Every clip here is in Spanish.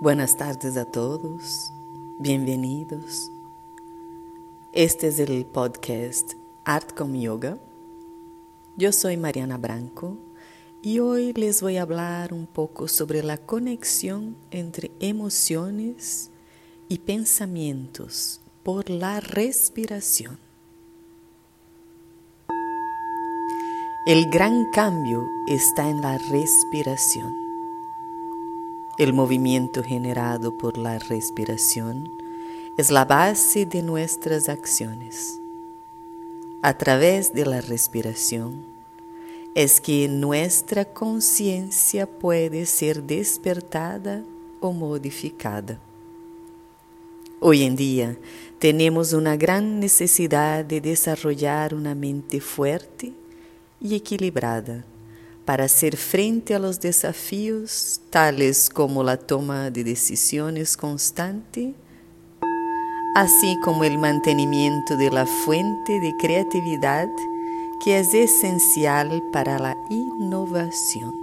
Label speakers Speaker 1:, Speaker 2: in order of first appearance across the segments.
Speaker 1: Buenas tardes a todos, bienvenidos. Este es el podcast Art con Yoga. Yo soy Mariana Branco y hoy les voy a hablar un poco sobre la conexión entre emociones y pensamientos por la respiración. El gran cambio está en la respiración. El movimiento generado por la respiración es la base de nuestras acciones. A través de la respiración es que nuestra conciencia puede ser despertada o modificada. Hoy en día tenemos una gran necesidad de desarrollar una mente fuerte y equilibrada para hacer frente a los desafíos tales como la toma de decisiones constante, así como el mantenimiento de la fuente de creatividad que es esencial para la innovación.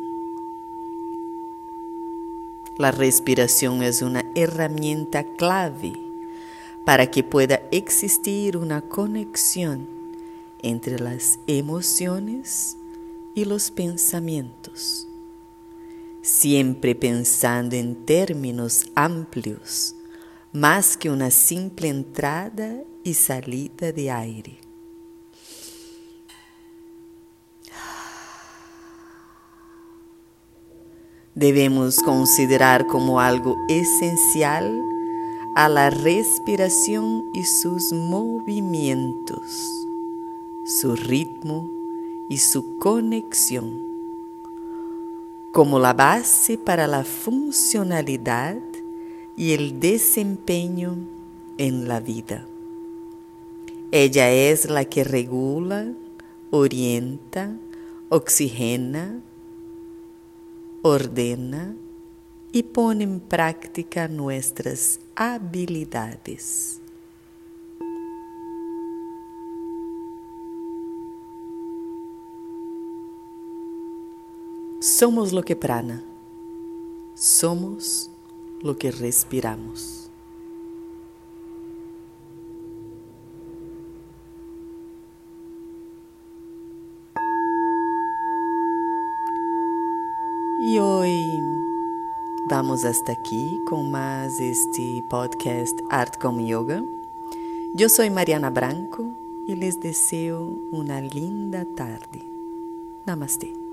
Speaker 1: La respiración es una herramienta clave para que pueda existir una conexión entre las emociones y los pensamientos, siempre pensando en términos amplios, más que una simple entrada y salida de aire. Debemos considerar como algo esencial a la respiración y sus movimientos, su ritmo y su conexión como la base para la funcionalidad y el desempeño en la vida. Ella es la que regula, orienta, oxigena, ordena y pone en práctica nuestras habilidades. Somos lo que prana, somos lo que respiramos. Y hoy vamos hasta aquí con más este podcast Art como Yoga. Yo soy Mariana Branco y les deseo una linda tarde. Namaste.